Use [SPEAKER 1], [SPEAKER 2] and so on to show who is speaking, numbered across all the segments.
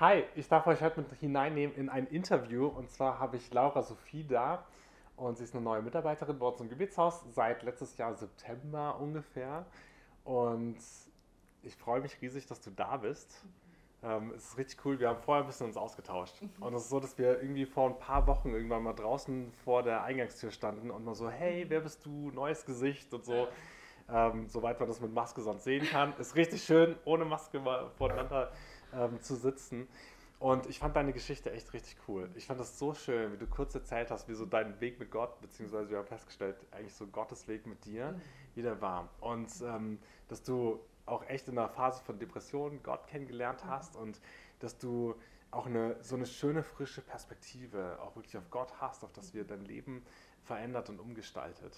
[SPEAKER 1] Hi, ich darf euch heute mit hineinnehmen in ein Interview. Und zwar habe ich Laura Sophie da. Und sie ist eine neue Mitarbeiterin bei uns im Gebetshaus seit letztes Jahr September ungefähr. Und ich freue mich riesig, dass du da bist. Ähm, es ist richtig cool. Wir haben vorher ein bisschen uns ausgetauscht.
[SPEAKER 2] Mhm.
[SPEAKER 1] Und es ist so, dass wir irgendwie vor ein paar Wochen irgendwann mal draußen vor der Eingangstür standen und mal so, hey, wer bist du? Neues Gesicht und so. Ähm, soweit man das mit Maske sonst sehen kann. Ist richtig schön, ohne Maske mal voneinander ähm, zu sitzen. Und ich fand deine Geschichte echt richtig cool. Ich fand das so schön, wie du kurz erzählt hast, wie so dein Weg mit Gott, beziehungsweise wir haben festgestellt, eigentlich so Gottes Weg mit dir, wie der war. Und ähm, dass du auch echt in einer Phase von Depression Gott kennengelernt hast und dass du auch eine, so eine schöne, frische Perspektive auch wirklich auf Gott hast, auf das wir dein Leben verändert und umgestaltet.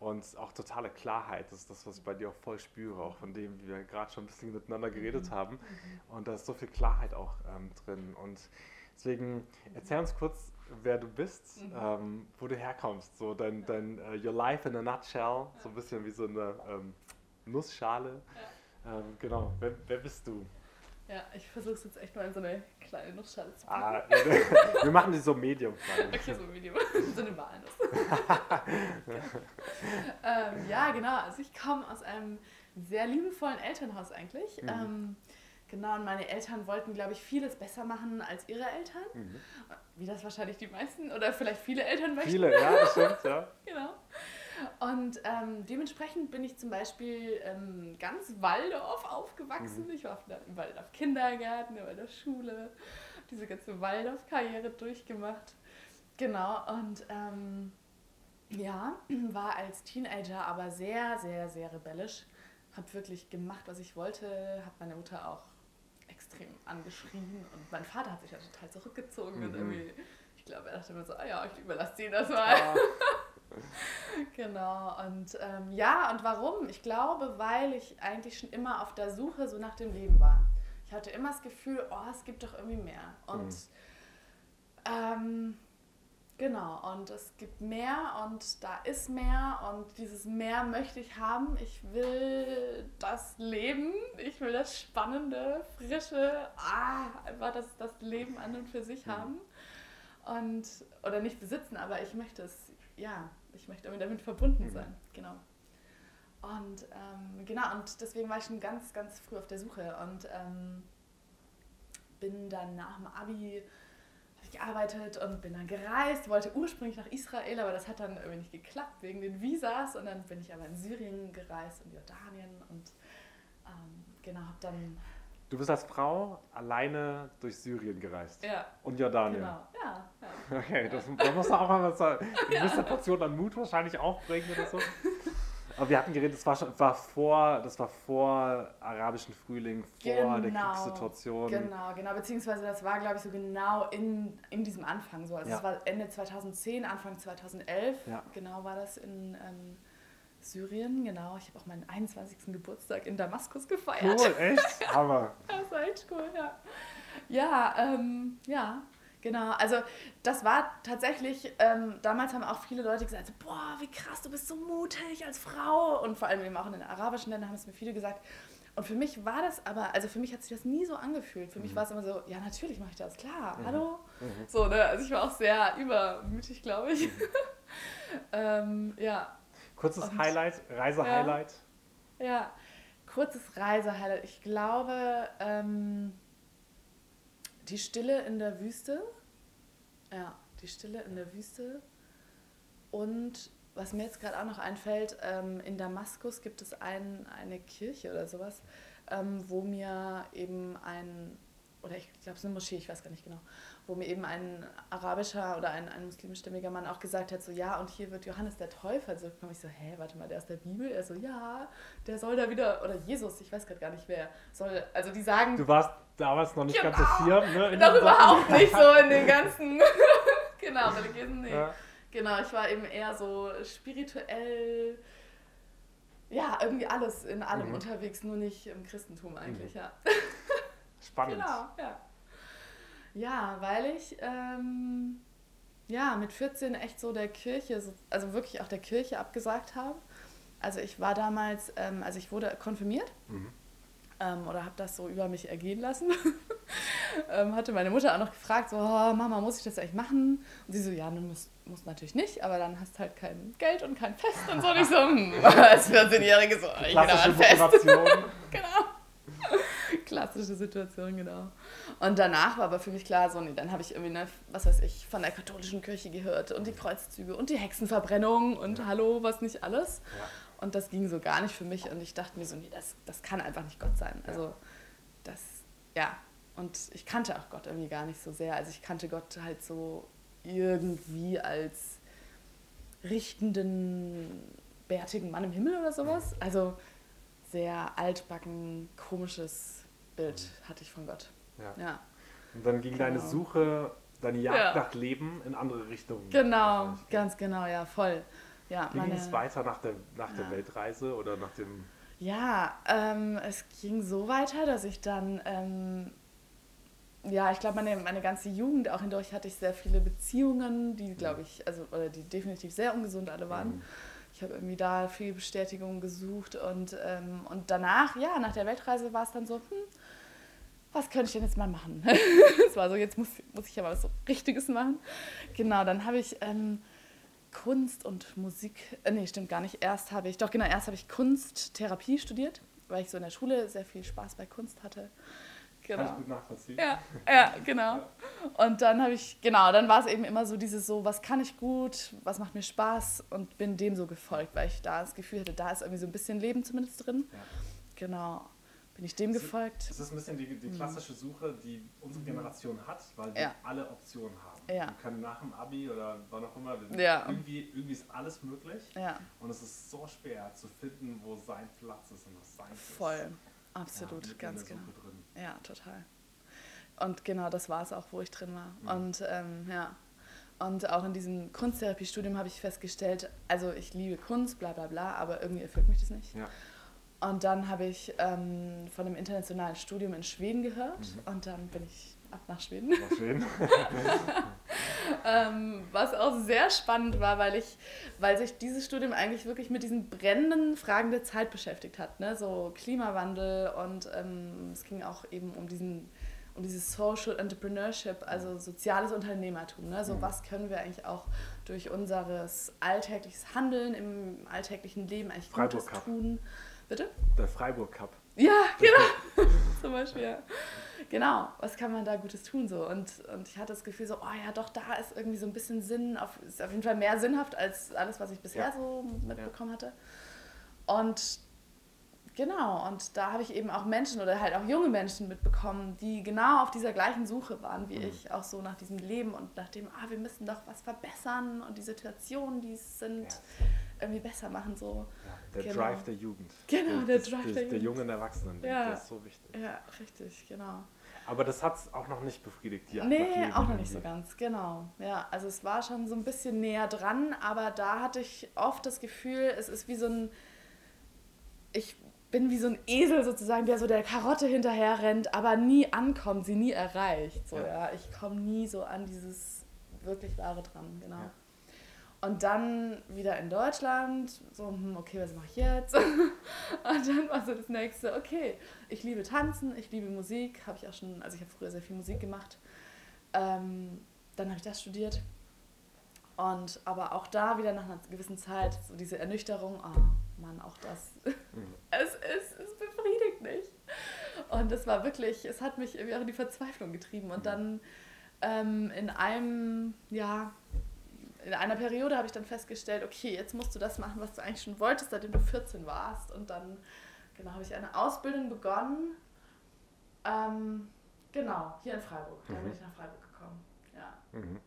[SPEAKER 1] Und auch totale Klarheit, das ist das, was ich bei dir auch voll spüre, auch von dem, wie wir gerade schon ein bisschen miteinander geredet haben. Und da ist so viel Klarheit auch ähm, drin. Und deswegen erzähl uns kurz, wer du bist, ähm, wo du herkommst. So dein, dein uh, Your Life in a Nutshell, so ein bisschen wie so eine ähm, Nussschale. Ähm, genau, wer, wer bist du?
[SPEAKER 2] Ja, ich versuche es jetzt echt mal in so eine kleine Nussschale zu packen.
[SPEAKER 1] Ah, wir machen die so medium
[SPEAKER 2] Okay, so Video. so eine Walnuss. ähm, ja, genau. Also ich komme aus einem sehr liebevollen Elternhaus eigentlich.
[SPEAKER 1] Mhm.
[SPEAKER 2] Ähm, genau, und meine Eltern wollten, glaube ich, vieles besser machen als ihre Eltern.
[SPEAKER 1] Mhm.
[SPEAKER 2] Wie das wahrscheinlich die meisten oder vielleicht viele Eltern möchten.
[SPEAKER 1] Viele, ja, das stimmt, ja.
[SPEAKER 2] Genau. Und ähm, dementsprechend bin ich zum Beispiel ähm, ganz Waldorf aufgewachsen.
[SPEAKER 1] Mhm.
[SPEAKER 2] Ich war im Waldorf Kindergarten, in der Schule, diese ganze Waldorf-Karriere durchgemacht. Genau, und ähm, ja, war als Teenager aber sehr, sehr, sehr rebellisch. Hab wirklich gemacht, was ich wollte, hab meine Mutter auch extrem angeschrien und mein Vater hat sich ja total zurückgezogen und
[SPEAKER 1] Mhm.
[SPEAKER 2] irgendwie, ich glaube, er dachte mir so, ah ja, ich überlasse dir das mal.
[SPEAKER 1] Ah,
[SPEAKER 2] Genau, und ähm, ja, und warum? Ich glaube, weil ich eigentlich schon immer auf der Suche so nach dem Leben war. Ich hatte immer das Gefühl, oh, es gibt doch irgendwie mehr. Und ähm, genau, und es gibt mehr und da ist mehr und dieses Mehr möchte ich haben. Ich will das Leben, ich will das Spannende, Frische, ah, einfach das, das Leben an und für sich
[SPEAKER 1] Mhm.
[SPEAKER 2] haben. Und, oder nicht besitzen, aber ich möchte es, ja, ich möchte damit, damit verbunden
[SPEAKER 1] Mhm.
[SPEAKER 2] sein, genau. Und ähm, genau, und deswegen war ich schon ganz, ganz früh auf der Suche und ähm, bin dann nach dem Abi gearbeitet und bin dann gereist, wollte ursprünglich nach Israel, aber das hat dann irgendwie nicht geklappt wegen den Visas und dann bin ich aber in Syrien gereist und Jordanien und ähm, genau, hab dann,
[SPEAKER 1] Du bist als Frau alleine durch Syrien gereist.
[SPEAKER 2] ja,
[SPEAKER 1] Und Jordanien.
[SPEAKER 2] genau, ja, ja.
[SPEAKER 1] Okay, das, da musst du auch mal was sagen. Eine gewisse Portion an Mut wahrscheinlich aufbringen oder so. Aber wir hatten geredet, das war, schon, war vor, das war vor arabischen Frühling, vor der
[SPEAKER 2] Genau,
[SPEAKER 1] Kriegssituation.
[SPEAKER 2] Genau, genau, beziehungsweise das war, glaube ich, so genau in, in diesem Anfang so. Also
[SPEAKER 1] Ja.
[SPEAKER 2] es war Ende 2010, Anfang 2011,
[SPEAKER 1] Ja.
[SPEAKER 2] genau war das in ähm, Syrien, genau. Ich habe auch meinen 21. Geburtstag in Damaskus gefeiert.
[SPEAKER 1] Cool, echt? Hammer.
[SPEAKER 2] Das war echt cool, ja. Ja, ähm, ja, genau. Also das war tatsächlich, ähm, damals haben auch viele Leute gesagt, so, boah, wie krass, du bist so mutig als Frau. Und vor allem eben auch in den arabischen Ländern haben es mir viele gesagt. Und für mich war das aber, also für mich hat sich das nie so angefühlt. Für mich war es immer so, ja, natürlich mache ich das, klar, hallo.
[SPEAKER 1] Mhm.
[SPEAKER 2] So, ne? Also ich war auch sehr übermütig, glaube ich. ähm, ja,
[SPEAKER 1] Kurzes
[SPEAKER 2] Und-
[SPEAKER 1] Highlight, Reisehighlight.
[SPEAKER 2] Ja, kurzes Reisehighlight. Ich glaube, ähm, die Stille in der Wüste. Ja, die Stille in der Wüste. Und was mir jetzt gerade auch noch einfällt, ähm, in Damaskus gibt es ein, eine Kirche oder sowas, ähm, wo mir eben ein, oder ich glaube, es ist eine Moschee, ich weiß gar nicht genau, wo mir eben ein arabischer oder ein, ein muslimischstämmiger Mann auch gesagt hat, so ja, und hier wird Johannes der Täufer zurückkommen. Ich so, hä, warte mal, der aus der Bibel? Er so, ja, der soll da wieder, oder Jesus, ich weiß gerade gar nicht wer, soll, also die sagen,
[SPEAKER 1] Du warst damals noch nicht
[SPEAKER 2] Genau.
[SPEAKER 1] ganz firm, ne? in
[SPEAKER 2] doch überhaupt nicht so in den ganzen, genau, religiösen, nee.
[SPEAKER 1] Ja.
[SPEAKER 2] Genau, ich war eben eher so spirituell, ja, irgendwie alles in allem
[SPEAKER 1] Mhm.
[SPEAKER 2] unterwegs, nur nicht im Christentum eigentlich, ja.
[SPEAKER 1] Spannend.
[SPEAKER 2] Genau, ja. Ja, weil ich ähm, ja mit 14 echt so der Kirche, so, also wirklich auch der Kirche abgesagt habe. Also ich war damals, ähm, also ich wurde konfirmiert
[SPEAKER 1] Mhm.
[SPEAKER 2] ähm, oder habe das so über mich ergehen lassen. ähm, hatte meine Mutter auch noch gefragt, so, oh, Mama, muss ich das eigentlich machen? Und sie so, ja, du musst, musst natürlich nicht, aber dann hast halt kein Geld und kein Fest und so. Und ich so, hm, als 14-Jährige so, ich bin ein Fest. Genau. Klassische Situation, genau. Und danach war aber für mich klar, so, nee, dann habe ich irgendwie, ne, was weiß ich, von der katholischen Kirche gehört und die Kreuzzüge und die Hexenverbrennung und
[SPEAKER 1] Ja.
[SPEAKER 2] hallo, was nicht alles.
[SPEAKER 1] Ja.
[SPEAKER 2] Und das ging so gar nicht für mich und ich dachte mir so, nee, das, das kann einfach nicht Gott sein. Also das, ja. Und ich kannte auch Gott irgendwie gar nicht so sehr. Also ich kannte Gott halt so irgendwie als richtenden, bärtigen Mann im Himmel oder sowas. Also sehr altbacken, komisches Bild hatte ich von Gott.
[SPEAKER 1] Ja.
[SPEAKER 2] Ja.
[SPEAKER 1] Und dann ging deine
[SPEAKER 2] Genau.
[SPEAKER 1] Suche, deine Jagd
[SPEAKER 2] Ja.
[SPEAKER 1] nach Leben in andere Richtungen.
[SPEAKER 2] Genau, ganz genau, ja, voll. Ja,
[SPEAKER 1] Ging
[SPEAKER 2] meine-
[SPEAKER 1] es weiter nach der, nach der. Weltreise oder nach dem.
[SPEAKER 2] Ja, ähm, es ging so weiter, dass ich dann, ähm, ja, ich glaube, meine, meine ganze Jugend auch hindurch hatte ich sehr viele Beziehungen, die, glaube ich, also, oder die definitiv sehr ungesund alle waren.
[SPEAKER 1] Mhm.
[SPEAKER 2] Ich habe irgendwie da viel Bestätigung gesucht und, ähm, und danach, ja, nach der Weltreise war es dann so, hm, was könnte ich denn jetzt mal machen? Es war so, jetzt muss, muss ich ja mal was so Richtiges machen. Genau, dann habe ich ähm, Kunst und Musik, äh, nee, stimmt gar nicht. Erst habe ich, doch genau, erst habe ich Kunsttherapie studiert, weil ich so in der Schule sehr viel Spaß bei Kunst hatte.
[SPEAKER 1] Kann
[SPEAKER 2] Genau.
[SPEAKER 1] ich gut nachvollziehen.
[SPEAKER 2] Ja, ja, genau. Und dann habe ich, genau, dann war es eben immer so dieses so, was kann ich gut, was macht mir Spaß und bin dem so gefolgt, weil ich da das Gefühl hatte, da ist irgendwie so ein bisschen Leben zumindest drin.
[SPEAKER 1] Ja.
[SPEAKER 2] Genau. Bin ich dem gefolgt.
[SPEAKER 1] Das ist ein bisschen die, die klassische Suche, die unsere Generation hat, weil wir
[SPEAKER 2] Ja.
[SPEAKER 1] alle Optionen haben.
[SPEAKER 2] Ja.
[SPEAKER 1] Wir können nach dem Abi oder wann auch immer, wir-
[SPEAKER 2] Ja.
[SPEAKER 1] irgendwie, irgendwie ist alles möglich. Und es ist so schwer zu finden, wo sein Platz ist und was sein ist.
[SPEAKER 2] voll. Absolut, ganz genau.
[SPEAKER 1] Drin.
[SPEAKER 2] Ja, total. Und genau das war es auch, wo ich drin war.
[SPEAKER 1] Mhm.
[SPEAKER 2] Und ähm, ja. Und auch in diesem Kunsttherapiestudium habe ich festgestellt, also ich liebe Kunst, bla bla bla, aber irgendwie erfüllt mich das nicht.
[SPEAKER 1] Ja.
[SPEAKER 2] Und dann habe ich ähm, von einem internationalen Studium in Schweden gehört
[SPEAKER 1] Mhm.
[SPEAKER 2] und dann bin ich ab nach Schweden.
[SPEAKER 1] War schön.
[SPEAKER 2] Ähm, was auch sehr spannend war, weil ich, weil sich dieses Studium eigentlich wirklich mit diesen brennenden Fragen der Zeit beschäftigt hat, ne? so Klimawandel und ähm, es ging auch eben um diesen um dieses Social Entrepreneurship, also soziales Unternehmertum. Ne? So
[SPEAKER 1] Mhm.
[SPEAKER 2] was können wir eigentlich auch durch unseres alltägliches Handeln im alltäglichen Leben eigentlich
[SPEAKER 1] Freiburg
[SPEAKER 2] Gutes
[SPEAKER 1] Cup.
[SPEAKER 2] Bitte?
[SPEAKER 1] Der Freiburg Cup.
[SPEAKER 2] Ja, genau. Zum Beispiel, ja. Genau, was kann man da Gutes tun so? Und, und ich hatte das Gefühl so, oh ja, doch, da ist irgendwie so ein bisschen Sinn, auf, ist auf jeden Fall mehr sinnhaft als alles, was ich bisher
[SPEAKER 1] Ja.
[SPEAKER 2] so mitbekommen hatte. Und genau, und da habe ich eben auch Menschen oder halt auch junge Menschen mitbekommen, die genau auf dieser gleichen Suche waren wie
[SPEAKER 1] Mhm.
[SPEAKER 2] ich, auch so nach diesem Leben und nach dem, ah, wir müssen doch was verbessern und die Situationen, die es sind,
[SPEAKER 1] Ja.
[SPEAKER 2] Irgendwie besser machen so.
[SPEAKER 1] Ja, der
[SPEAKER 2] Genau.
[SPEAKER 1] Drive der Jugend.
[SPEAKER 2] Genau, der
[SPEAKER 1] das-
[SPEAKER 2] Drive
[SPEAKER 1] das,
[SPEAKER 2] der
[SPEAKER 1] Der
[SPEAKER 2] Jugend.
[SPEAKER 1] jungen Erwachsenen,
[SPEAKER 2] Ja.
[SPEAKER 1] der ist so wichtig.
[SPEAKER 2] Ja, richtig, genau.
[SPEAKER 1] Aber das hat es auch noch nicht befriedigt. die
[SPEAKER 2] Nee,
[SPEAKER 1] Leben
[SPEAKER 2] auch noch nicht so ganz, genau. Ja, also es war schon so ein bisschen näher dran, aber da hatte ich oft das Gefühl, es ist wie so ein, ich bin wie so ein Esel sozusagen, der so der Karotte hinterher rennt, aber nie ankommt, sie nie erreicht. So,
[SPEAKER 1] Ja.
[SPEAKER 2] ja. Ich komme nie so an dieses wirklich Wahre dran, genau.
[SPEAKER 1] Ja.
[SPEAKER 2] Und dann wieder in Deutschland, so, hm, okay, was mache ich jetzt? Und dann war so das nächste, okay, ich liebe Tanzen, ich liebe Musik, habe ich auch schon, also ich habe früher sehr viel Musik gemacht. Ähm, dann habe ich das studiert. Und aber auch da wieder nach einer gewissen Zeit so diese Ernüchterung, oh Mann, auch das,
[SPEAKER 1] Mhm.
[SPEAKER 2] es, es, es befriedigt nicht. Und es war wirklich, es hat mich irgendwie auch in die Verzweiflung getrieben. Und dann ähm, in einem, ja, in einer Periode habe ich dann festgestellt, okay, jetzt musst du das machen, was du eigentlich schon wolltest, seitdem du 14 warst. Und dann, genau, habe ich eine Ausbildung begonnen. Ähm, genau, hier in Freiburg. Da
[SPEAKER 1] Mhm.
[SPEAKER 2] bin ich nach Freiburg gekommen. Ja.
[SPEAKER 1] Mhm.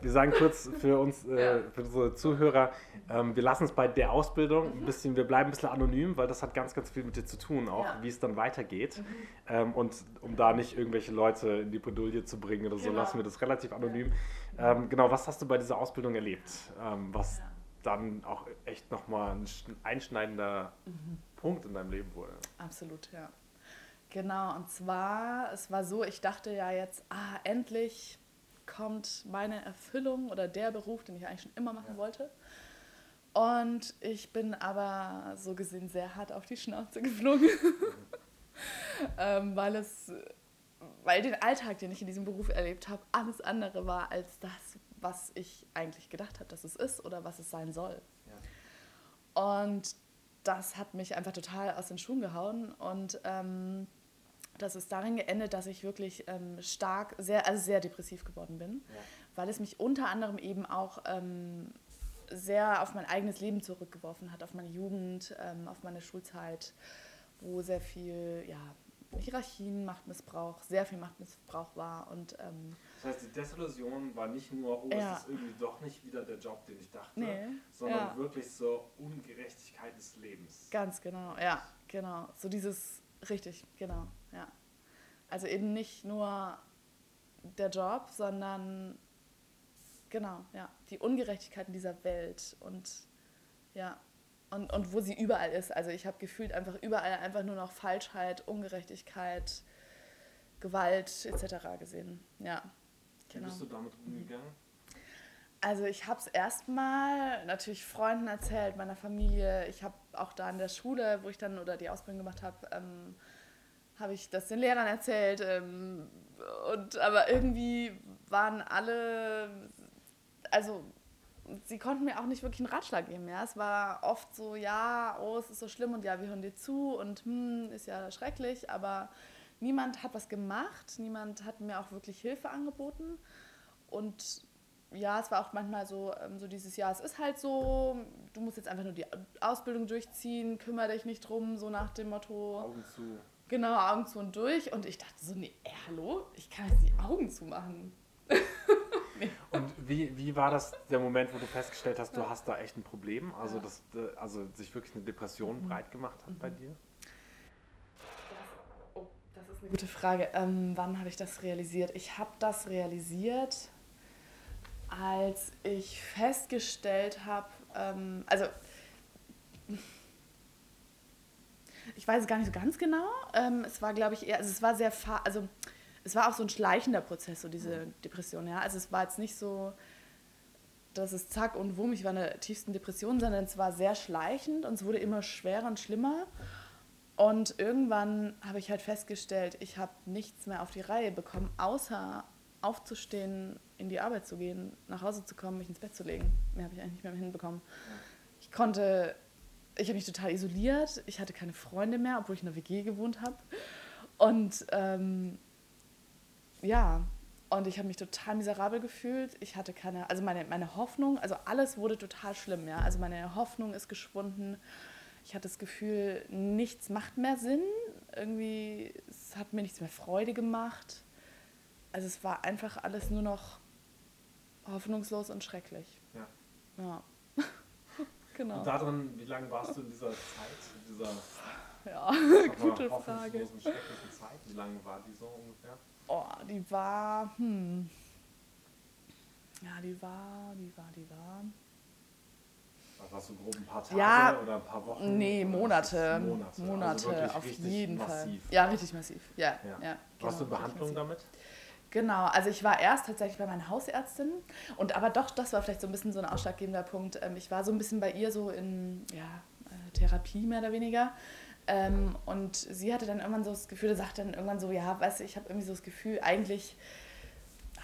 [SPEAKER 1] Wir sagen kurz für uns, äh, für unsere Zuhörer, ähm, wir lassen es bei der Ausbildung
[SPEAKER 2] Mhm.
[SPEAKER 1] ein bisschen, wir bleiben ein bisschen anonym, weil das hat ganz, ganz viel mit dir zu tun, auch
[SPEAKER 2] Ja. Mhm.
[SPEAKER 1] wie es dann weitergeht. Ähm, und um da nicht irgendwelche Leute in die Bredouille zu bringen oder so,
[SPEAKER 2] Genau.
[SPEAKER 1] lassen wir das relativ anonym. Ähm, genau, was hast du bei dieser Ausbildung erlebt? Ähm, was
[SPEAKER 2] Ja.
[SPEAKER 1] dann auch echt nochmal ein sch- einschneidender
[SPEAKER 2] Mhm.
[SPEAKER 1] Punkt in deinem Leben wurde.
[SPEAKER 2] Absolut, ja. Genau, und zwar, es war so, ich dachte ja jetzt, ah, endlich kommt meine Erfüllung oder der Beruf, den ich eigentlich schon immer machen
[SPEAKER 1] Ja.
[SPEAKER 2] wollte. Und ich bin aber so gesehen sehr hart auf die Schnauze geflogen, ähm, weil es weil der Alltag, den ich in diesem Beruf erlebt habe, alles andere war als das, was ich eigentlich gedacht habe, dass es ist oder was es sein soll. Ja. Und das hat mich einfach total aus den Schuhen gehauen und ähm, das ist darin geendet, dass ich wirklich ähm, stark, sehr, also sehr depressiv geworden bin, ja. weil es mich unter anderem eben auch ähm, sehr auf mein eigenes Leben zurückgeworfen hat, auf meine Jugend, ähm, auf meine Schulzeit, wo sehr viel ja, Hierarchien, Machtmissbrauch, sehr viel Machtmissbrauch war. Und, ähm,
[SPEAKER 1] das heißt, die Desillusion war nicht nur, oh, ja. es ist irgendwie doch nicht wieder der Job, den ich dachte, nee, sondern ja. wirklich so Ungerechtigkeit des Lebens.
[SPEAKER 2] Ganz genau, ja, genau. So dieses, richtig, genau, ja. Also eben nicht nur der Job, sondern genau, ja, die Ungerechtigkeiten dieser Welt und ja, und, und wo sie überall ist. Also ich habe gefühlt einfach überall einfach nur noch Falschheit, Ungerechtigkeit, Gewalt etc. gesehen. Ja.
[SPEAKER 1] Genau. Wie bist du damit umgegangen?
[SPEAKER 2] Also ich habe es erstmal natürlich Freunden erzählt, meiner Familie. Ich habe auch da in der Schule, wo ich dann oder die Ausbildung gemacht habe, ähm, habe ich das den Lehrern erzählt. Ähm, und aber irgendwie waren alle, also sie konnten mir auch nicht wirklich einen Ratschlag geben. Ja? Es war oft so, ja, oh, es ist so schlimm und ja, wir hören dir zu und hm, ist ja schrecklich, aber niemand hat was gemacht, niemand hat mir auch wirklich Hilfe angeboten. Und ja, es war auch manchmal so, ähm, so dieses Jahr, es ist halt so, du musst jetzt einfach nur die Ausbildung durchziehen, kümmere dich nicht drum, so nach dem Motto.
[SPEAKER 1] Augen zu.
[SPEAKER 2] Genau, Augen zu und durch. Und ich dachte so, nee, hallo, ich kann jetzt die Augen zumachen.
[SPEAKER 1] Und wie, wie war das der Moment, wo du festgestellt hast, du hast da echt ein Problem? Also, dass äh, also sich wirklich eine Depression mhm. breit gemacht hat mhm. bei dir?
[SPEAKER 2] Das, oh, das ist eine gute Frage. Ähm, wann habe ich das realisiert? Ich habe das realisiert, als ich festgestellt habe, ähm, also ich weiß es gar nicht so ganz genau. Ähm, es war, glaube ich, eher, also es war sehr, also es war auch so ein schleichender Prozess, so diese Depression. Ja? Also es war jetzt nicht so, dass es zack und wumm, ich war in der tiefsten Depression, sondern es war sehr schleichend und es wurde immer schwerer und schlimmer. Und irgendwann habe ich halt festgestellt, ich habe nichts mehr auf die Reihe bekommen, außer aufzustehen, in die Arbeit zu gehen, nach Hause zu kommen, mich ins Bett zu legen. Mehr habe ich eigentlich nicht mehr hinbekommen. Ich konnte, ich habe mich total isoliert, ich hatte keine Freunde mehr, obwohl ich in der WG gewohnt habe. Und ähm, ja, und ich habe mich total miserabel gefühlt. Ich hatte keine, also meine, meine Hoffnung, also alles wurde total schlimm, ja. Also meine Hoffnung ist geschwunden. Ich hatte das Gefühl, nichts macht mehr Sinn. Irgendwie, es hat mir nichts mehr Freude gemacht. Also es war einfach alles nur noch hoffnungslos und schrecklich.
[SPEAKER 1] Ja.
[SPEAKER 2] Ja. genau.
[SPEAKER 1] Und darin, wie lange warst du in dieser Zeit, in dieser
[SPEAKER 2] ja, gute Frage.
[SPEAKER 1] schrecklichen Zeit? Wie lange war die so ungefähr?
[SPEAKER 2] Oh, die war, hm. Ja, die war, die war, die war.
[SPEAKER 1] Warst du grob ein paar Tage
[SPEAKER 2] ja,
[SPEAKER 1] oder ein paar Wochen?
[SPEAKER 2] Nee, Monate. Monate, Monate also auf jeden massiv. Fall. Ja, richtig massiv. Ja, ja. ja
[SPEAKER 1] Warst genau, du in Behandlung damit?
[SPEAKER 2] Genau, also ich war erst tatsächlich bei meiner Hausärztin und aber doch, das war vielleicht so ein bisschen so ein ausschlaggebender Punkt. Ähm, ich war so ein bisschen bei ihr so in ja, äh, Therapie mehr oder weniger ähm, und sie hatte dann irgendwann so das Gefühl, sagte dann irgendwann so, ja, weißt du, ich habe irgendwie so das Gefühl, eigentlich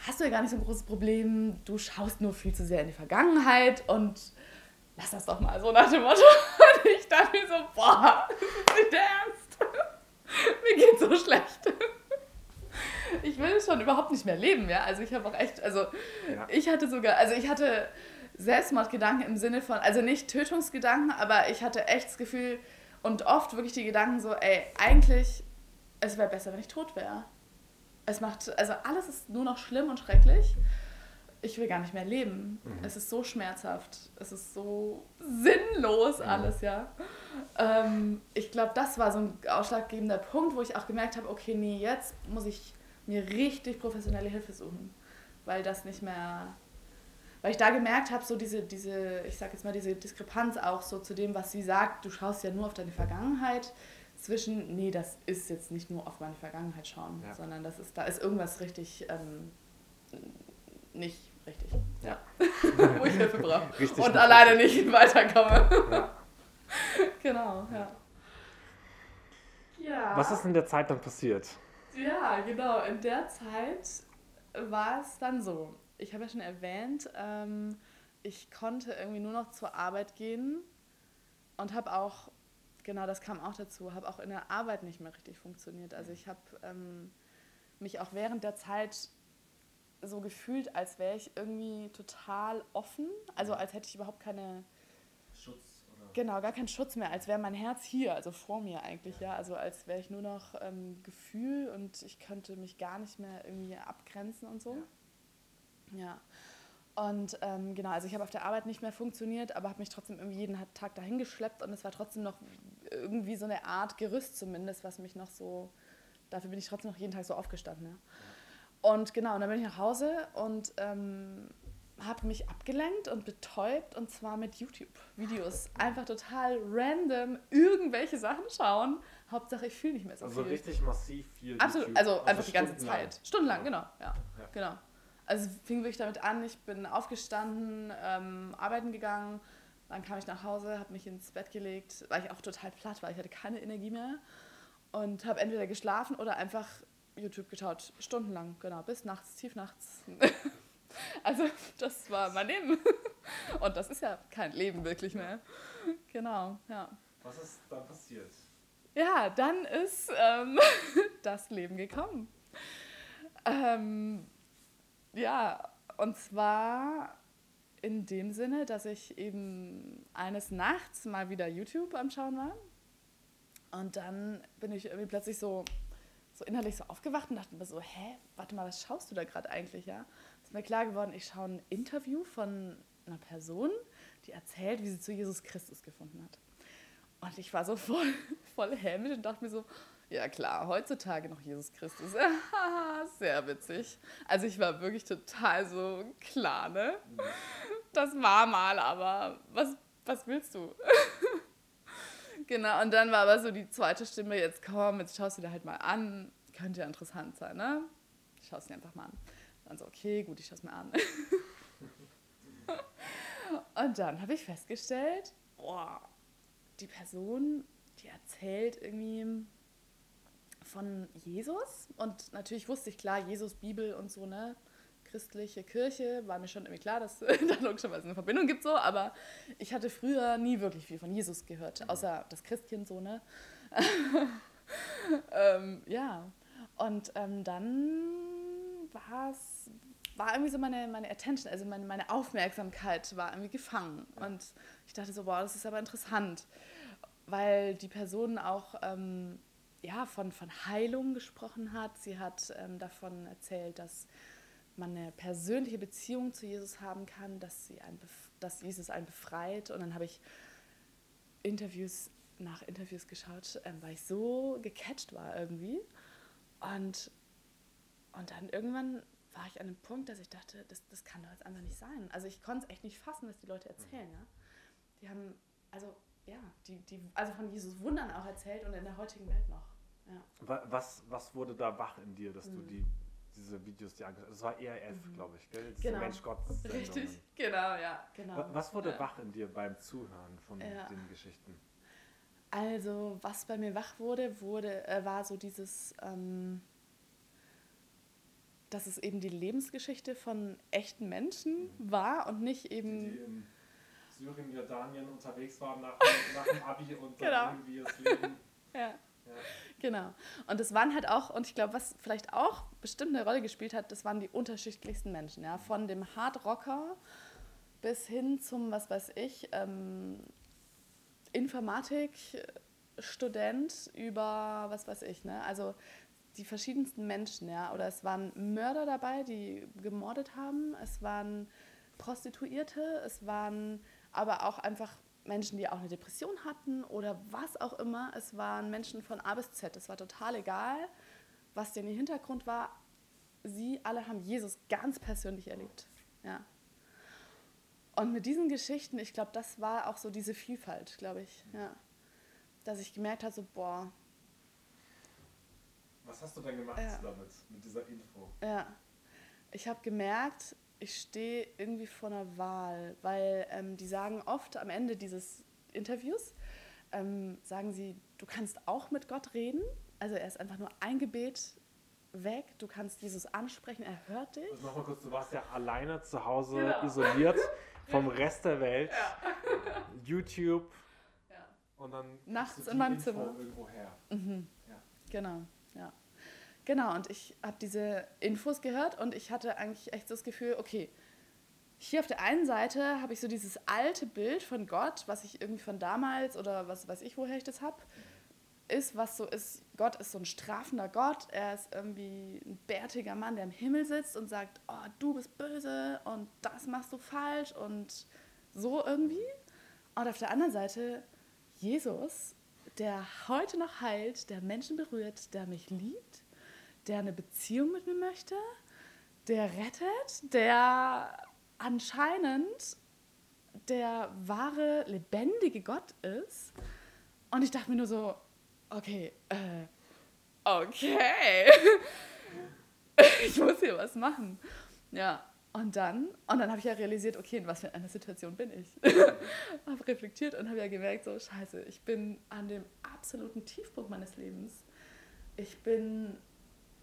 [SPEAKER 2] hast du ja gar nicht so ein großes Problem, du schaust nur viel zu sehr in die Vergangenheit und lass das doch mal so nach dem Motto. Und ich dachte mir so, boah, das ist nicht der Ernst. Mir geht's so schlecht. Ich will schon überhaupt nicht mehr leben, ja. Also ich habe auch echt, also ja. ich hatte sogar, also ich hatte Selbstmordgedanken im Sinne von, also nicht Tötungsgedanken, aber ich hatte echt das Gefühl, und oft wirklich die Gedanken so, ey, eigentlich, es wäre besser, wenn ich tot wäre. Es macht, also alles ist nur noch schlimm und schrecklich. Ich will gar nicht mehr leben. Mhm. Es ist so schmerzhaft. Es ist so sinnlos mhm. alles, ja. Ähm, ich glaube, das war so ein ausschlaggebender Punkt, wo ich auch gemerkt habe, okay, nee, jetzt muss ich mir richtig professionelle Hilfe suchen, weil das nicht mehr weil ich da gemerkt habe, so diese, diese, ich sag jetzt mal, diese Diskrepanz auch so zu dem, was sie sagt, du schaust ja nur auf deine Vergangenheit, zwischen, nee, das ist jetzt nicht nur auf meine Vergangenheit schauen, ja. sondern das ist, da ist irgendwas richtig ähm, nicht richtig. Ja. Wo ich Hilfe brauche. Und alleine nicht weiterkomme. Ja. genau, ja.
[SPEAKER 1] ja. Was ist in der Zeit dann passiert?
[SPEAKER 2] Ja, genau. In der Zeit war es dann so. Ich habe ja schon erwähnt, ähm, ich konnte irgendwie nur noch zur Arbeit gehen und habe auch, genau das kam auch dazu, habe auch in der Arbeit nicht mehr richtig funktioniert. Also ich habe ähm, mich auch während der Zeit so gefühlt, als wäre ich irgendwie total offen, also als hätte ich überhaupt keine
[SPEAKER 1] Schutz oder?
[SPEAKER 2] Genau, gar keinen Schutz mehr, als wäre mein Herz hier, also vor mir eigentlich, ja. ja. Also als wäre ich nur noch ähm, Gefühl und ich könnte mich gar nicht mehr irgendwie abgrenzen und so. Ja. Ja. Und ähm, genau, also ich habe auf der Arbeit nicht mehr funktioniert, aber habe mich trotzdem irgendwie jeden Tag dahin geschleppt und es war trotzdem noch irgendwie so eine Art Gerüst zumindest, was mich noch so, dafür bin ich trotzdem noch jeden Tag so aufgestanden. Ja. Und genau, und dann bin ich nach Hause und ähm, habe mich abgelenkt und betäubt und zwar mit YouTube-Videos. Einfach total random irgendwelche Sachen schauen. Hauptsache, ich fühle nicht mehr so
[SPEAKER 1] also
[SPEAKER 2] viel.
[SPEAKER 1] Also richtig massiv viel.
[SPEAKER 2] Absolut, YouTube. also, also einfach die ganze Zeit. Stundenlang, genau. Ja, ja. genau. Also fing wirklich damit an, ich bin aufgestanden, ähm, arbeiten gegangen, dann kam ich nach Hause, habe mich ins Bett gelegt, weil ich auch total platt war, ich hatte keine Energie mehr und habe entweder geschlafen oder einfach YouTube geschaut, stundenlang, genau, bis nachts, tief nachts. also das war mein Leben. Und das ist ja kein Leben wirklich mehr. Genau, ja.
[SPEAKER 1] Was ist dann passiert?
[SPEAKER 2] Ja, dann ist ähm, das Leben gekommen. Ähm, ja, und zwar in dem Sinne, dass ich eben eines Nachts mal wieder YouTube am Schauen war. Und dann bin ich irgendwie plötzlich so, so innerlich so aufgewacht und dachte mir so, hä, warte mal, was schaust du da gerade eigentlich, ja? Ist mir klar geworden, ich schaue ein Interview von einer Person, die erzählt, wie sie zu Jesus Christus gefunden hat. Und ich war so voll, voll hämisch und dachte mir so, ja klar, heutzutage noch Jesus Christus. Sehr witzig. Also ich war wirklich total so klar, ne? Das war mal, aber was, was willst du? genau, und dann war aber so die zweite Stimme, jetzt komm, jetzt schaust du dir halt mal an. Könnte ja interessant sein, ne? Schau es dir einfach mal an. Dann so, okay, gut, ich schaue es mir an. und dann habe ich festgestellt, boah, die Person, die erzählt irgendwie von Jesus. Und natürlich wusste ich klar, Jesus, Bibel und so, ne? Christliche Kirche, war mir schon irgendwie klar, dass da logischerweise eine Verbindung gibt, so, aber ich hatte früher nie wirklich viel von Jesus gehört, mhm. außer das Christkind, so, ne? ähm, ja, und ähm, dann war es, war irgendwie so meine, meine Attention, also meine, meine Aufmerksamkeit war irgendwie gefangen. Und ich dachte so, boah, das ist aber interessant, weil die Person auch ähm, ja, von, von Heilung gesprochen hat. Sie hat ähm, davon erzählt, dass man eine persönliche Beziehung zu Jesus haben kann, dass, sie ein, dass Jesus einen befreit. Und dann habe ich Interviews nach Interviews geschaut, ähm, weil ich so gecatcht war irgendwie. Und, und dann irgendwann war ich an einem Punkt, dass ich dachte, das, das kann doch jetzt einfach nicht sein. Also ich konnte es echt nicht fassen, was die Leute erzählen. Ja? Die haben, also ja, die, die, also von Jesus Wundern auch erzählt und in der heutigen Welt noch. Ja.
[SPEAKER 1] Was, was wurde da wach in dir, dass mhm. du die, diese Videos dir angeschaut hast? Das war ERF, mhm. glaube ich, gell? Diese
[SPEAKER 2] genau.
[SPEAKER 1] Mensch-Gott.
[SPEAKER 2] Richtig, genau, ja. Genau.
[SPEAKER 1] Was wurde ja. wach in dir beim Zuhören von ja. den Geschichten?
[SPEAKER 2] Also, was bei mir wach wurde, wurde äh, war so dieses, ähm, dass es eben die Lebensgeschichte von echten Menschen mhm. war und nicht eben.
[SPEAKER 1] Syrien, Jordanien unterwegs waren nach, nach dem Abi und dann genau. irgendwie das Leben.
[SPEAKER 2] Genau. Und das waren halt auch, und ich glaube, was vielleicht auch bestimmt eine Rolle gespielt hat, das waren die unterschiedlichsten Menschen. Ja? Von dem Hardrocker bis hin zum, was weiß ich, ähm, Informatikstudent über, was weiß ich, ne? Also die verschiedensten Menschen, ja. Oder es waren Mörder dabei, die gemordet haben. Es waren Prostituierte, es waren aber auch einfach Menschen, die auch eine Depression hatten oder was auch immer. Es waren Menschen von A bis Z. Es war total egal, was denn ihr Hintergrund war. Sie alle haben Jesus ganz persönlich erlebt. Ja. Und mit diesen Geschichten, ich glaube, das war auch so diese Vielfalt, glaube ich. Ja. Dass ich gemerkt habe, so, boah.
[SPEAKER 1] Was hast du denn gemacht ja. damit, mit dieser Info?
[SPEAKER 2] Ja. Ich habe gemerkt, ich stehe irgendwie vor einer Wahl, weil ähm, die sagen oft am Ende dieses Interviews, ähm, sagen sie, du kannst auch mit Gott reden. Also er ist einfach nur ein Gebet weg, du kannst Jesus ansprechen, er hört dich.
[SPEAKER 1] Also nochmal kurz, du warst ja alleine zu Hause
[SPEAKER 2] Genau.
[SPEAKER 1] isoliert vom Rest der Welt.
[SPEAKER 2] Ja.
[SPEAKER 1] YouTube
[SPEAKER 2] Ja.
[SPEAKER 1] und dann
[SPEAKER 2] Nachts in meinem
[SPEAKER 1] Info
[SPEAKER 2] Zimmer.
[SPEAKER 1] irgendwo her.
[SPEAKER 2] Mhm.
[SPEAKER 1] Ja.
[SPEAKER 2] Genau. Genau, und ich habe diese Infos gehört und ich hatte eigentlich echt das Gefühl, okay, hier auf der einen Seite habe ich so dieses alte Bild von Gott, was ich irgendwie von damals oder was weiß ich, woher ich das habe, ist, was so ist, Gott ist so ein strafender Gott, er ist irgendwie ein bärtiger Mann, der im Himmel sitzt und sagt, oh, du bist böse und das machst du falsch. Und so irgendwie. Und auf der anderen Seite Jesus, der heute noch heilt, der Menschen berührt, der mich liebt, der eine Beziehung mit mir möchte, der rettet, der anscheinend der wahre, lebendige Gott ist. Und ich dachte mir nur so, okay, äh, okay, ich muss hier was machen. Ja, und dann, und dann habe ich ja realisiert, okay, in was für einer Situation bin ich. habe reflektiert und habe ja gemerkt, so scheiße, ich bin an dem absoluten Tiefpunkt meines Lebens. Ich bin,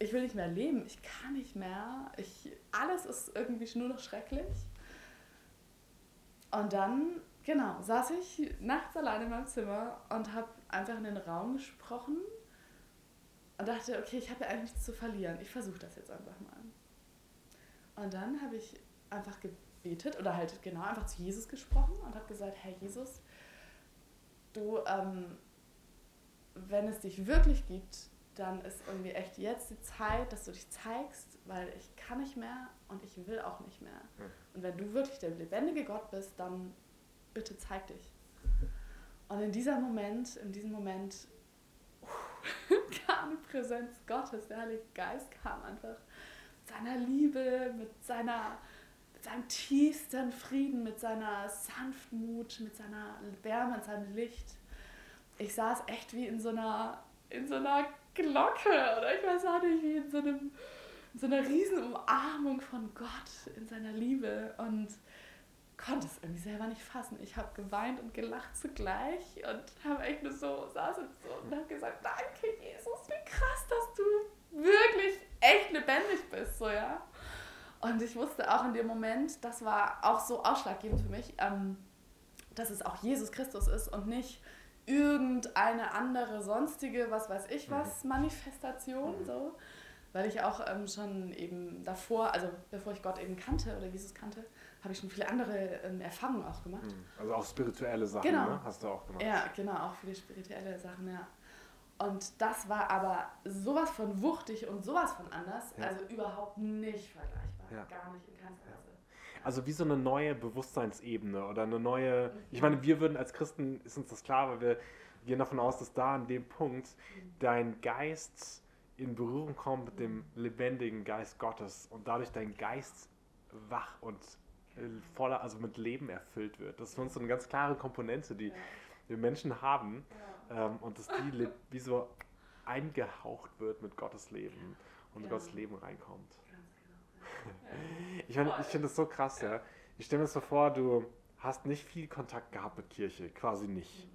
[SPEAKER 2] ich will nicht mehr leben, ich kann nicht mehr, ich, alles ist irgendwie nur noch schrecklich. Und dann, genau, saß ich nachts allein in meinem Zimmer und habe einfach in den Raum gesprochen und dachte, okay, ich habe ja eigentlich nichts zu verlieren, ich versuche das jetzt einfach mal. Und dann habe ich einfach gebetet oder halt genau einfach zu Jesus gesprochen und habe gesagt, Herr Jesus, du, ähm, wenn es dich wirklich gibt, dann ist irgendwie echt jetzt die Zeit, dass du dich zeigst, weil ich kann nicht mehr und ich will auch nicht mehr.
[SPEAKER 1] Hm.
[SPEAKER 2] Und wenn du wirklich der lebendige Gott bist, dann bitte zeig dich. Und in dieser Moment, in diesem Moment kam die Präsenz Gottes, der Heilige Geist kam einfach mit seiner Liebe, mit seiner mit seinem tiefsten Frieden, mit seiner Sanftmut, mit seiner Wärme, mit seinem Licht. Ich saß echt wie in so einer, in so einer Glocke oder ich weiß auch nicht, wie in so, einem, in so einer riesen Umarmung von Gott, in seiner Liebe und konnte es irgendwie selber nicht fassen. Ich habe geweint und gelacht zugleich und habe echt nur so, saß und so und habe gesagt, danke Jesus, wie krass, dass du wirklich echt lebendig bist, so ja. Und ich wusste auch in dem Moment, das war auch so ausschlaggebend für mich, ähm, dass es auch Jesus Christus ist und nicht irgendeine andere sonstige, was weiß ich was, Manifestation,
[SPEAKER 1] Mhm.
[SPEAKER 2] so. Weil ich auch ähm, schon eben davor, also bevor ich Gott eben kannte oder Jesus kannte, habe ich schon viele andere ähm, Erfahrungen auch gemacht.
[SPEAKER 1] Hm. Also auch spirituelle Sachen,
[SPEAKER 2] Genau.
[SPEAKER 1] ne? Hast du auch gemacht.
[SPEAKER 2] Ja, genau, auch viele spirituelle Sachen, ja. Und das war aber sowas von wuchtig und sowas von anders,
[SPEAKER 1] Ja.
[SPEAKER 2] also überhaupt nicht vergleichbar.
[SPEAKER 1] Ja.
[SPEAKER 2] Gar nicht in keinster. Weise.
[SPEAKER 1] Also wie so eine neue Bewusstseinsebene oder eine neue. Ich meine, wir würden als Christen, ist uns das klar, weil wir gehen davon aus, dass da an dem Punkt dein Geist in Berührung kommt mit dem lebendigen Geist Gottes und dadurch dein Geist wach und äh, voller, also mit Leben erfüllt wird. Das ist für uns so eine ganz klare Komponente, die wir Menschen haben ähm, und dass die wie so eingehaucht wird mit Gottes Leben und
[SPEAKER 2] Ja.
[SPEAKER 1] Gottes Leben reinkommt. Ich, meine, ich finde das so krass, ja. Ich stelle mir so vor, du hast nicht viel Kontakt gehabt mit Kirche, quasi nicht.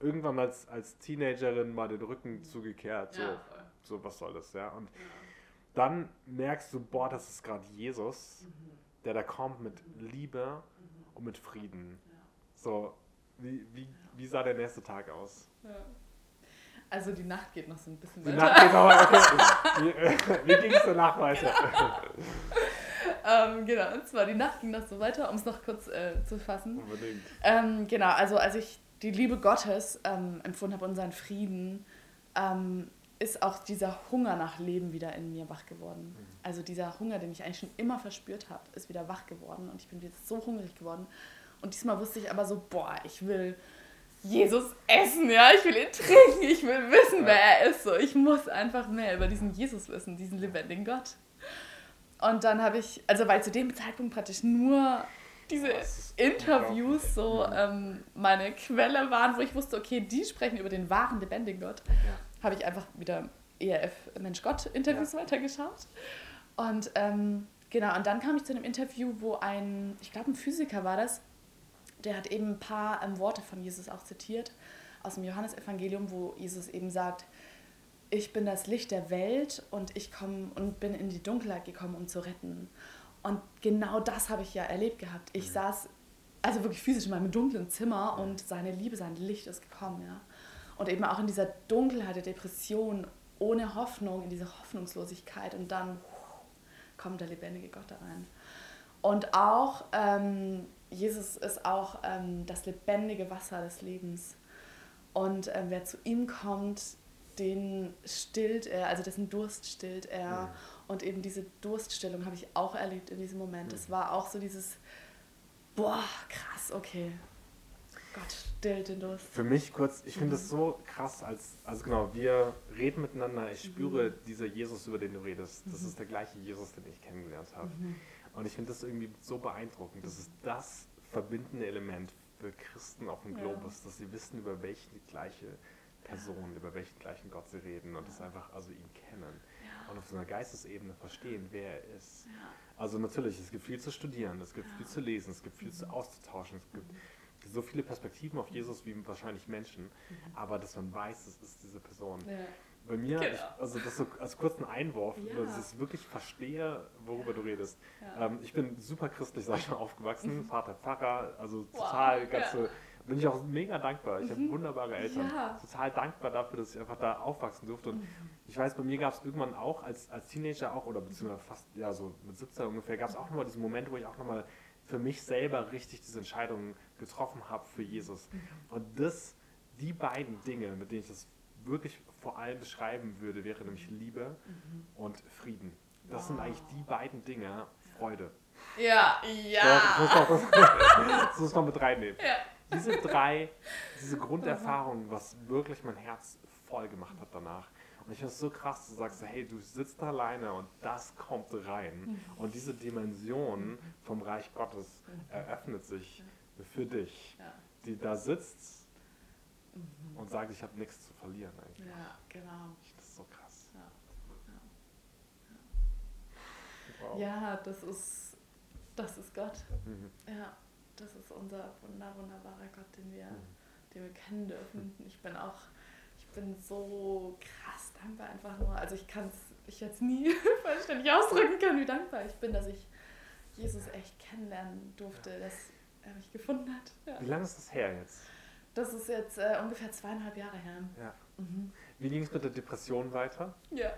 [SPEAKER 1] Irgendwann als, als Teenagerin mal den Rücken zugekehrt, so,
[SPEAKER 2] Ja,
[SPEAKER 1] so was soll das, ja. Und dann merkst du, boah, das ist gerade Jesus,
[SPEAKER 2] Mhm.
[SPEAKER 1] der da kommt mit Liebe und mit Frieden. So, wie, wie, wie sah der nächste Tag aus?
[SPEAKER 2] Ja. Also die Nacht geht noch so ein bisschen
[SPEAKER 1] Die
[SPEAKER 2] weiter.
[SPEAKER 1] Nacht geht noch- Wie, äh, wie ging es danach weiter?
[SPEAKER 2] ähm, genau, und zwar die Nacht ging noch so weiter, um es noch kurz äh, zu fassen.
[SPEAKER 1] Unbedingt.
[SPEAKER 2] Ähm, genau, also als ich die Liebe Gottes ähm, empfunden habe und seinen Frieden, ähm, ist auch dieser Hunger nach Leben wieder in mir wach geworden.
[SPEAKER 1] Mhm.
[SPEAKER 2] Also dieser Hunger, den ich eigentlich schon immer verspürt habe, ist wieder wach geworden und ich bin wieder so hungrig geworden. Und diesmal wusste ich aber so, boah, ich will Jesus essen, ja, ich will ihn trinken, ich will wissen,
[SPEAKER 1] Ja.
[SPEAKER 2] wer er ist. So, ich muss einfach mehr über diesen Jesus wissen, diesen lebendigen Gott. Und dann habe ich, also weil zu dem Zeitpunkt praktisch nur diese Interviews so ähm, meine Quelle waren, wo ich wusste, okay, die sprechen über den wahren, lebendigen Gott,
[SPEAKER 1] Ja.
[SPEAKER 2] habe ich einfach wieder ERF Mensch Gott Interviews
[SPEAKER 1] Ja.
[SPEAKER 2] weitergeschaut. Und ähm, genau, und dann kam ich zu einem Interview, wo ein, ich glaube ein Physiker war das, der hat eben ein paar ähm, Worte von Jesus auch zitiert aus dem Johannesevangelium, wo Jesus eben sagt, ich bin das Licht der Welt und ich komme und bin in die Dunkelheit gekommen, um zu retten. Und genau das habe ich ja erlebt gehabt. Ich mhm. saß also wirklich physisch in meinem dunklen Zimmer und seine Liebe, sein Licht ist gekommen, ja. Und eben auch in dieser Dunkelheit der Depression, ohne Hoffnung, in dieser Hoffnungslosigkeit und dann kommt der lebendige Gott da rein. Und auch, ähm, Jesus ist auch ähm, das lebendige Wasser des Lebens. Und ähm, wer zu ihm kommt, den stillt er, also dessen Durst stillt er. Mhm. Und eben diese Durststillung habe ich auch erlebt in diesem Moment. Es mhm. war auch so dieses, boah, krass, okay. Gott stillt den Durst.
[SPEAKER 1] Für mich kurz, ich finde es mhm. so krass, als, also genau, wir reden miteinander, ich spüre mhm. dieser Jesus, über den du redest. Das mhm. ist der gleiche Jesus, den ich kennengelernt habe. Und ich finde das irgendwie so beeindruckend. Das ist das verbindende Element für Christen auf dem ja. Globus, dass sie wissen, über welche gleiche Person, ja. über welchen gleichen Gott sie reden und es einfach, also ihn kennen und auf so einer Geistesebene verstehen, wer er ist. Also natürlich, es gibt viel zu studieren, es gibt viel zu lesen, es gibt viel zu mhm. auszutauschen, es gibt mhm. so viele Perspektiven auf Jesus wie wahrscheinlich Menschen, mhm. aber dass man weiß, es ist diese Person. Bei mir, genau. ich, also das so als kurzen Einwurf, ja. dass ich wirklich verstehe, worüber ja. du redest. Ja. Ähm, ich bin super christlich, sag ich mal, aufgewachsen, mhm. Vater Pfarrer, also wow. total ganze bin ich auch mega dankbar. Ich mhm. habe wunderbare Eltern. Total dankbar dafür, dass ich einfach da aufwachsen durfte. Und mhm. ich weiß, bei mir gab es irgendwann auch als, als Teenager auch, oder beziehungsweise fast, ja, so mit 17 ungefähr, gab es auch nochmal diesen Moment, wo ich auch nochmal für mich selber richtig diese Entscheidung getroffen habe für Jesus. Mhm. Und das, die beiden Dinge, mit denen ich das wirklich vor allem beschreiben würde, wäre nämlich Liebe mhm. und Frieden. Das wow. sind eigentlich die beiden Dinge, Freude.
[SPEAKER 2] Ja, ja.
[SPEAKER 1] So, das, muss noch, das muss noch mit reinnehmen. Ja diese drei, diese Grunderfahrungen, was wirklich mein Herz voll gemacht hat danach. Und ich finde es so krass, du sagst, hey, du sitzt alleine und das kommt rein. Mhm. Und diese Dimension vom Reich Gottes eröffnet sich für dich, die da sitzt mhm. und sagt, ich habe nichts zu verlieren eigentlich.
[SPEAKER 2] Ja, genau.
[SPEAKER 1] Das ist so krass. Ja,
[SPEAKER 2] ja. Wow. ja das ist das ist Gott. Mhm. Ja das ist unser wunder, wunderbarer Gott, den wir, mhm. den wir kennen dürfen. Ich bin auch, ich bin so krass dankbar einfach nur. Also ich kann es ich jetzt nie vollständig ausdrücken können, wie dankbar ich bin, dass ich Jesus echt kennenlernen durfte, dass er mich gefunden hat.
[SPEAKER 1] Ja. Wie lange ist das her jetzt?
[SPEAKER 2] Das ist jetzt äh, ungefähr zweieinhalb Jahre her.
[SPEAKER 1] Ja. Mhm. Wie ging es mit der Depression weiter?
[SPEAKER 2] Ja,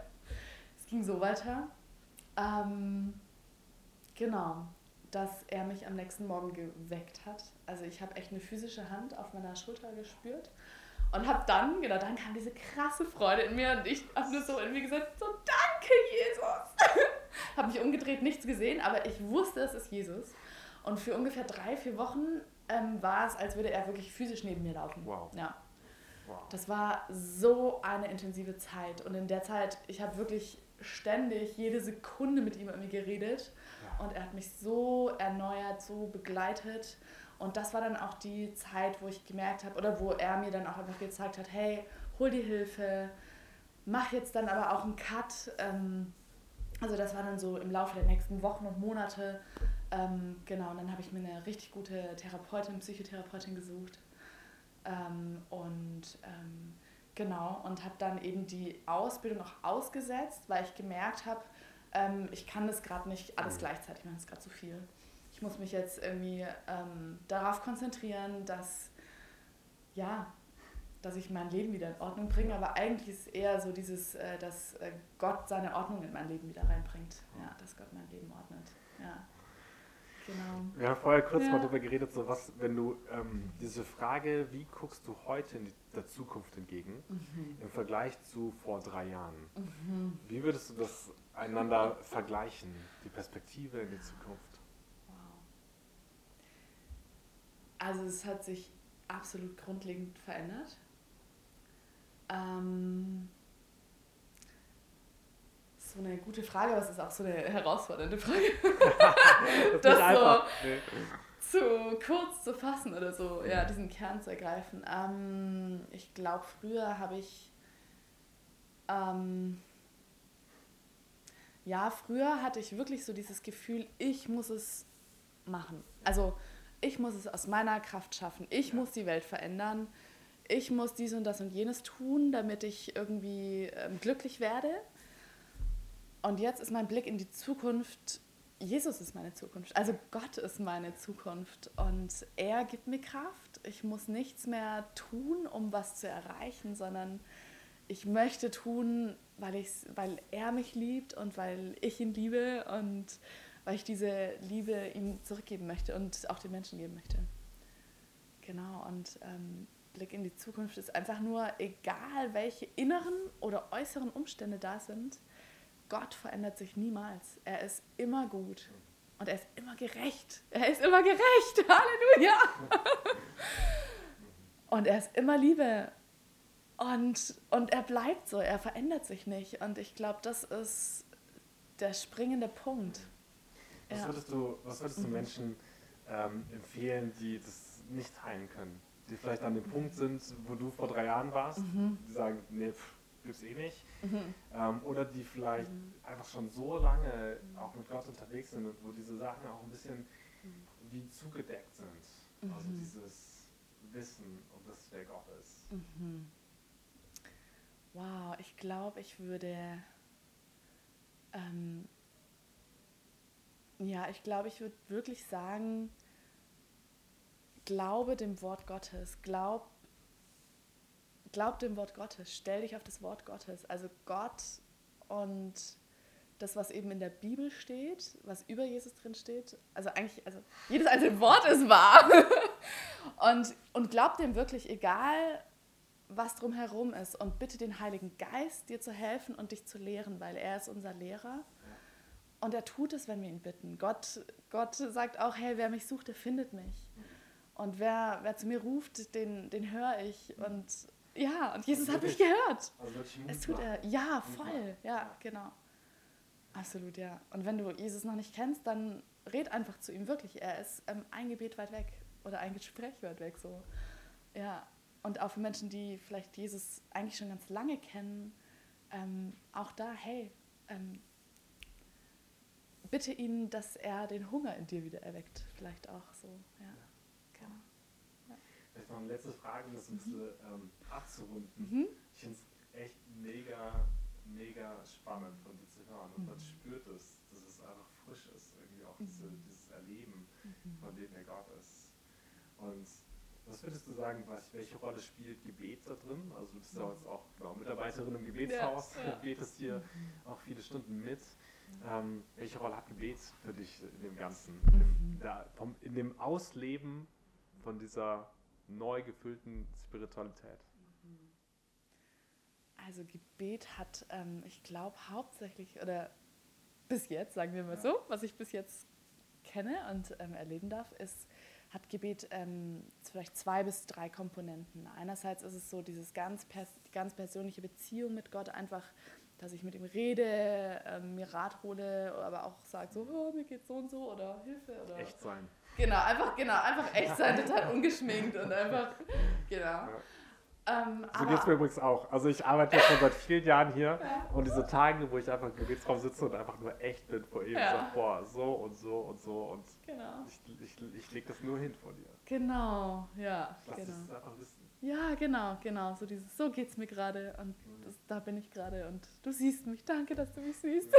[SPEAKER 2] es ging so weiter. Ähm, genau dass er mich am nächsten Morgen geweckt hat. Also ich habe echt eine physische Hand auf meiner Schulter gespürt und habe dann, genau, dann kam diese krasse Freude in mir und ich habe nur so in mir gesagt, so danke Jesus. habe mich umgedreht, nichts gesehen, aber ich wusste, es ist Jesus. Und für ungefähr drei, vier Wochen ähm, war es, als würde er wirklich physisch neben mir laufen.
[SPEAKER 1] Wow.
[SPEAKER 2] Ja. Wow. Das war so eine intensive Zeit. Und in der Zeit, ich habe wirklich ständig jede Sekunde mit ihm irgendwie geredet und er hat mich so erneuert, so begleitet. Und das war dann auch die Zeit, wo ich gemerkt habe, oder wo er mir dann auch einfach gezeigt hat, hey, hol dir Hilfe, mach jetzt dann aber auch einen Cut. Ähm, also das war dann so im Laufe der nächsten Wochen und Monate. Ähm, genau, und dann habe ich mir eine richtig gute Therapeutin, Psychotherapeutin gesucht. Ähm, und genau, und habe dann eben die Ausbildung auch ausgesetzt, weil ich gemerkt habe, ähm, ich kann das gerade nicht alles mhm. gleichzeitig machen, das ist gerade zu viel. Ich muss mich jetzt irgendwie ähm, darauf konzentrieren, dass, ja, dass ich mein Leben wieder in Ordnung bringe, aber eigentlich ist es eher so dieses, äh, dass äh, Gott seine Ordnung in mein Leben wieder reinbringt. Ja, dass Gott mein Leben ordnet. Ja.
[SPEAKER 1] Wir haben vorher kurz ja. mal darüber geredet, so was, wenn du ähm, diese Frage, wie guckst du heute in die, der Zukunft entgegen, mhm. im Vergleich zu vor drei Jahren, mhm. wie würdest du das einander vergleichen, die Perspektive in die Zukunft? Wow.
[SPEAKER 2] Also es hat sich absolut grundlegend verändert. Ähm, so eine gute Frage, aber es ist auch so eine herausfordernde Frage. das, das so nee. zu kurz zu fassen oder so, ja, diesen Kern zu ergreifen. Ähm, ich glaube, früher habe ich ähm, ja, früher hatte ich wirklich so dieses Gefühl, ich muss es machen. Also ich muss es aus meiner Kraft schaffen. Ich ja. muss die Welt verändern. ich muss dies und das und jenes tun, damit ich irgendwie ähm, glücklich werde. Und jetzt ist mein Blick in die Zukunft. Jesus ist meine Zukunft. Also Gott ist meine Zukunft. Und er gibt mir Kraft. Ich muss nichts mehr tun, um was zu erreichen, sondern ich möchte tun, weil, ich's, weil er mich liebt und weil ich ihn liebe und weil ich diese Liebe ihm zurückgeben möchte und auch den Menschen geben möchte. Genau, und ähm, Blick in die Zukunft ist einfach nur, egal welche inneren oder äußeren Umstände da sind, Gott verändert sich niemals. Er ist immer gut und er ist immer gerecht. Er ist immer gerecht. Halleluja. und er ist immer Liebe. Und, und er bleibt so, er verändert sich nicht. Und ich glaube, das ist der springende Punkt.
[SPEAKER 1] Was würdest du, was würdest du mhm. Menschen ähm, empfehlen, die das nicht teilen können? Die vielleicht an dem Punkt sind, wo du vor drei Jahren warst, mhm. die sagen, nee, pff, gibt's eh nicht. Mhm. Ähm, oder die vielleicht mhm. einfach schon so lange auch mit Gott unterwegs sind und wo diese Sachen auch ein bisschen wie zugedeckt sind. Also mhm. dieses Wissen um das, wer Gott ist.
[SPEAKER 2] Mhm. Wow, ich glaube, ich würde ähm, ja, ich glaube, ich würde wirklich sagen, glaube dem Wort Gottes, glaub, glaub dem Wort Gottes, stell dich auf das Wort Gottes. Also Gott und das, was eben in der Bibel steht, was über Jesus drin steht, also eigentlich, also jedes einzelne Wort ist wahr. und, und glaub dem wirklich, egal was drumherum ist, und bitte den Heiligen Geist, dir zu helfen und dich zu lehren, weil er ist unser Lehrer. Und er tut es, wenn wir ihn bitten. Gott, Gott sagt auch, hey, wer mich sucht, der findet mich. Und wer, wer zu mir ruft, den, den höre ich. Und ja, und Jesus hat mich gehört. Also es tut er. Ja, voll. Ja, genau. Absolut, ja. Und wenn du Jesus noch nicht kennst, dann red einfach zu ihm wirklich. Er ist ähm, ein Gebet weit weg oder ein Gespräch weit weg so. Ja. Und auch für Menschen, die vielleicht Jesus eigentlich schon ganz lange kennen, ähm, auch da, hey, ähm, bitte ihn, dass er den Hunger in dir wieder erweckt. Vielleicht auch so, ja.
[SPEAKER 1] Vielleicht noch eine letzte Frage, um das ein bisschen ähm, abzurunden. Mhm. Ich finde es echt mega, mega spannend von dir zu hören. Und mhm. man spürt es, dass es einfach frisch ist, irgendwie auch diese, mhm. dieses Erleben, mhm. von dem der Gott ist. Und was würdest du sagen, was, welche Rolle spielt Gebet da drin? Also du bist ja jetzt auch genau, Mitarbeiterin im Gebetshaus, ja, ja. betest hier mhm. auch viele Stunden mit. Ähm, welche Rolle hat Gebet für dich in dem Ganzen? In der, vom, in dem Ausleben von dieser neu gefüllten Spiritualität?
[SPEAKER 2] Also Gebet hat, ähm, ich glaube, hauptsächlich, oder bis jetzt, sagen wir mal ja. so, was ich bis jetzt kenne und ähm, erleben darf, ist, hat Gebet ähm, vielleicht zwei bis drei Komponenten. Einerseits ist es so dieses ganz, die ganz persönliche Beziehung mit Gott, einfach dass ich mit ihm rede, ähm, mir Rat hole, aber auch sage so, oh, mir geht's so und so oder Hilfe oder.
[SPEAKER 1] Echt sein.
[SPEAKER 2] Genau, einfach, genau, einfach echt sein, total ungeschminkt und einfach, genau. Ja.
[SPEAKER 1] Ähm, so geht es mir übrigens auch. Also ich arbeite ja schon seit vielen Jahren hier ja. und diese Tage, wo ich einfach im Gebetsraum sitze und einfach nur echt bin vor ihm ja. und sage, boah, so und so und so und genau. ich, ich, ich lege das nur hin vor dir.
[SPEAKER 2] Genau, ja.
[SPEAKER 1] Lass
[SPEAKER 2] genau.
[SPEAKER 1] es einfach wissen.
[SPEAKER 2] Ja, genau, genau. So dieses, so geht's mir gerade und das, da bin ich gerade und du siehst mich. Danke, dass du mich siehst.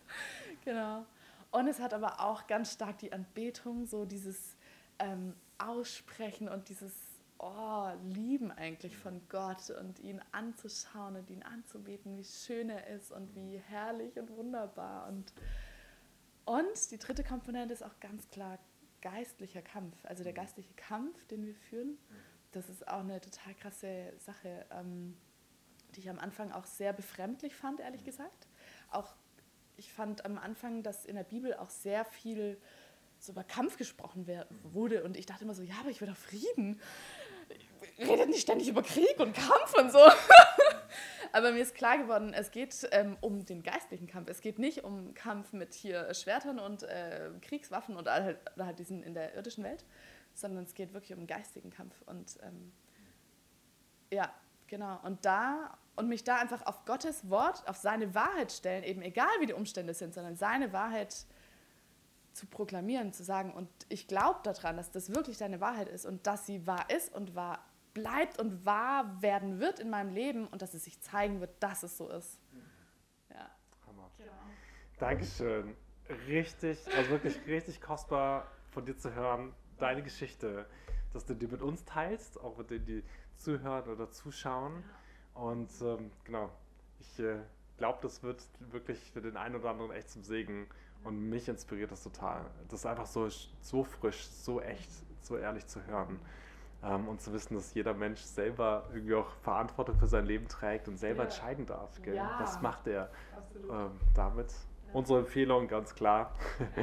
[SPEAKER 2] genau. Und es hat aber auch ganz stark die Anbetung, so dieses ähm, Aussprechen und dieses oh, Lieben eigentlich von Gott und ihn anzuschauen und ihn anzubeten, wie schön er ist und wie herrlich und wunderbar. Und, und die dritte Komponente ist auch ganz klar geistlicher Kampf, also der geistliche Kampf, den wir führen das ist auch eine total krasse Sache, ähm, die ich am Anfang auch sehr befremdlich fand, ehrlich mhm. gesagt. Auch ich fand am Anfang, dass in der Bibel auch sehr viel so über Kampf gesprochen wurde und ich dachte immer so, ja, aber ich will doch Frieden. Redet nicht ständig über Krieg und Kampf und so. aber mir ist klar geworden, es geht ähm, um den geistlichen Kampf. Es geht nicht um Kampf mit hier Schwertern und äh, Kriegswaffen und halt, halt diesen in der irdischen Welt, sondern es geht wirklich um einen geistigen Kampf. Und ähm, ja, genau. Und da und mich da einfach auf Gottes Wort, auf seine Wahrheit stellen, eben egal wie die Umstände sind, sondern seine Wahrheit zu proklamieren, zu sagen, und ich glaube daran, dass das wirklich deine Wahrheit ist und dass sie wahr ist und wahr bleibt und wahr werden wird in meinem Leben und dass es sich zeigen wird, dass es so ist. Ja.
[SPEAKER 1] Hammer. Genau. Dankeschön. Richtig, also wirklich richtig kostbar von dir zu hören, deine Geschichte, dass du die mit uns teilst, auch mit denen, die zuhören oder zuschauen. Und ähm, genau, ich äh, glaube, das wird wirklich für den einen oder anderen echt zum Segen. Und mich inspiriert das total. Das ist einfach so, so frisch, so echt, so ehrlich zu hören. Ähm, und zu wissen, dass jeder Mensch selber irgendwie auch Verantwortung für sein Leben trägt und selber ja. entscheiden darf. Gell? Ja. Was macht er ähm, damit? Ja. Unsere Empfehlung ganz klar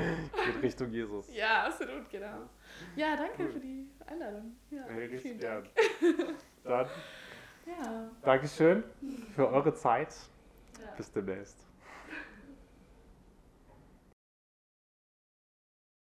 [SPEAKER 1] geht Richtung Jesus.
[SPEAKER 2] Ja, absolut, genau. Ja, danke cool. für die Einladung. Ja, richtig
[SPEAKER 1] gern. Dann ja. Dankeschön für eure Zeit. Bis demnächst.